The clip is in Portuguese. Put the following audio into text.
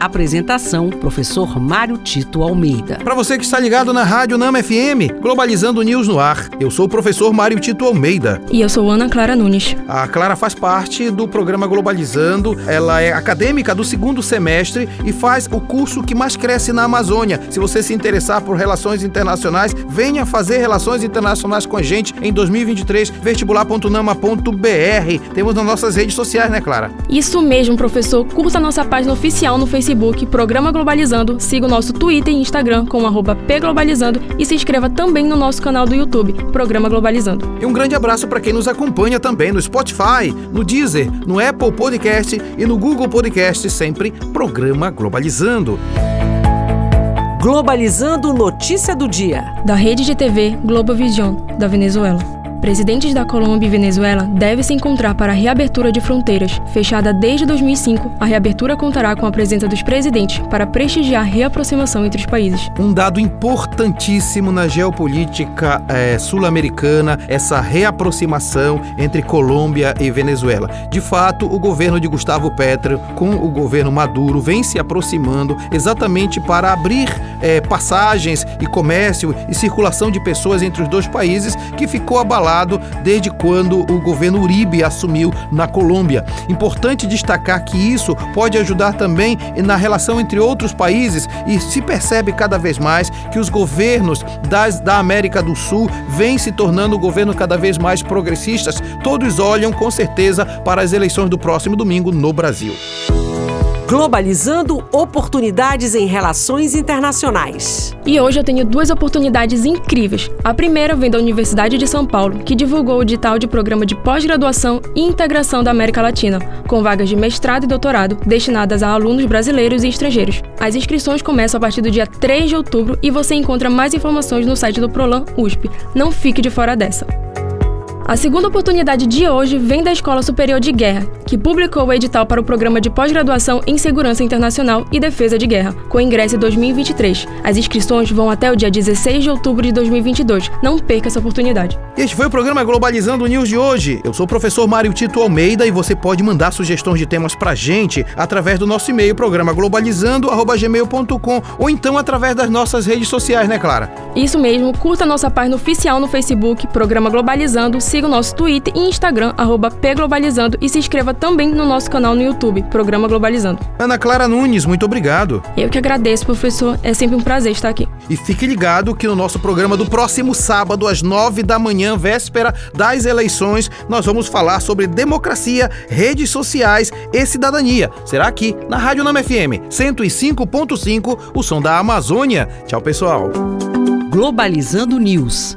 Apresentação: Professor Mário Tito Almeida. Para você que está ligado na Rádio Nama FM, Globalizando News no ar. Eu sou o professor Mário Tito Almeida. E eu sou Ana Clara Nunes. A Clara faz parte do programa Globalizando. Ela é acadêmica do segundo semestre e faz o curso que mais cresce na Amazônia. Se você se interessar por relações internacionais, venha fazer relações internacionais com a gente em 2023, vestibular.nama.br. Temos nas nossas redes sociais, né, Clara? Isso mesmo, professor. Curta nossa página oficial no Facebook Facebook Programa Globalizando, siga o nosso Twitter e Instagram com pglobalizando e se inscreva também no nosso canal do YouTube, Programa Globalizando. E um grande abraço para quem nos acompanha também no Spotify, no Deezer, no Apple Podcast e no Google Podcast, sempre Programa Globalizando. Globalizando Notícia do Dia. Da rede de TV Globovision, da Venezuela. Presidentes da Colômbia e Venezuela devem se encontrar para a reabertura de fronteiras. Fechada desde 2005, a reabertura contará com a presença dos presidentes para prestigiar a reaproximação entre os países. Um dado importantíssimo na geopolítica é, sul-americana, essa reaproximação entre Colômbia e Venezuela. De fato, o governo de Gustavo Petro com o governo Maduro vem se aproximando exatamente para abrir é, passagens e comércio e circulação de pessoas entre os dois países que ficou abalado desde quando o governo Uribe assumiu na Colômbia. Importante destacar que isso pode ajudar também na relação entre outros países e se percebe cada vez mais que os governos das, da América do Sul vêm se tornando governos cada vez mais progressistas. Todos olham com certeza para as eleições do próximo domingo no Brasil. Globalizando oportunidades em relações internacionais. E hoje eu tenho duas oportunidades incríveis. A primeira vem da Universidade de São Paulo, que divulgou o edital de programa de pós-graduação e integração da América Latina, com vagas de mestrado e doutorado destinadas a alunos brasileiros e estrangeiros. As inscrições começam a partir do dia 3 de outubro e você encontra mais informações no site do Prolan USP. Não fique de fora dessa. A segunda oportunidade de hoje vem da Escola Superior de Guerra, que publicou o edital para o programa de pós-graduação em Segurança Internacional e Defesa de Guerra, com ingresso em 2023. As inscrições vão até o dia 16 de outubro de 2022. Não perca essa oportunidade. Este foi o programa Globalizando News de hoje. Eu sou o professor Mário Tito Almeida e você pode mandar sugestões de temas pra gente através do nosso e-mail, programa globalizando@gmail.com ou então através das nossas redes sociais, né, Clara? Isso mesmo. Curta nossa página oficial no Facebook, Programa Globalizando. Siga o nosso Twitter e Instagram, pglobalizando e se inscreva também no nosso canal no YouTube, Programa Globalizando. Ana Clara Nunes, muito obrigado. Eu que agradeço, professor. É sempre um prazer estar aqui. E fique ligado que no nosso programa do próximo sábado, às nove da manhã, véspera das eleições, nós vamos falar sobre democracia, redes sociais e cidadania. Será aqui na Rádio Nama FM 105.5, o som da Amazônia. Tchau, pessoal. Globalizando News